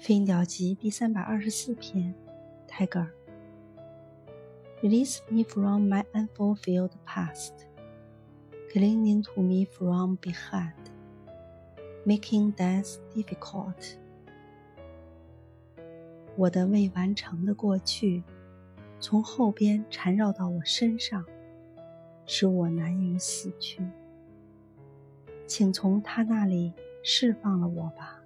《飞鸟集》第三百二十四篇，Tiger。Release me from my unfulfilled past, clinging to me from behind, making death difficult。我的未完成的过去，从后边缠绕到我身上，使我难于死去。请从他那里释放了我吧。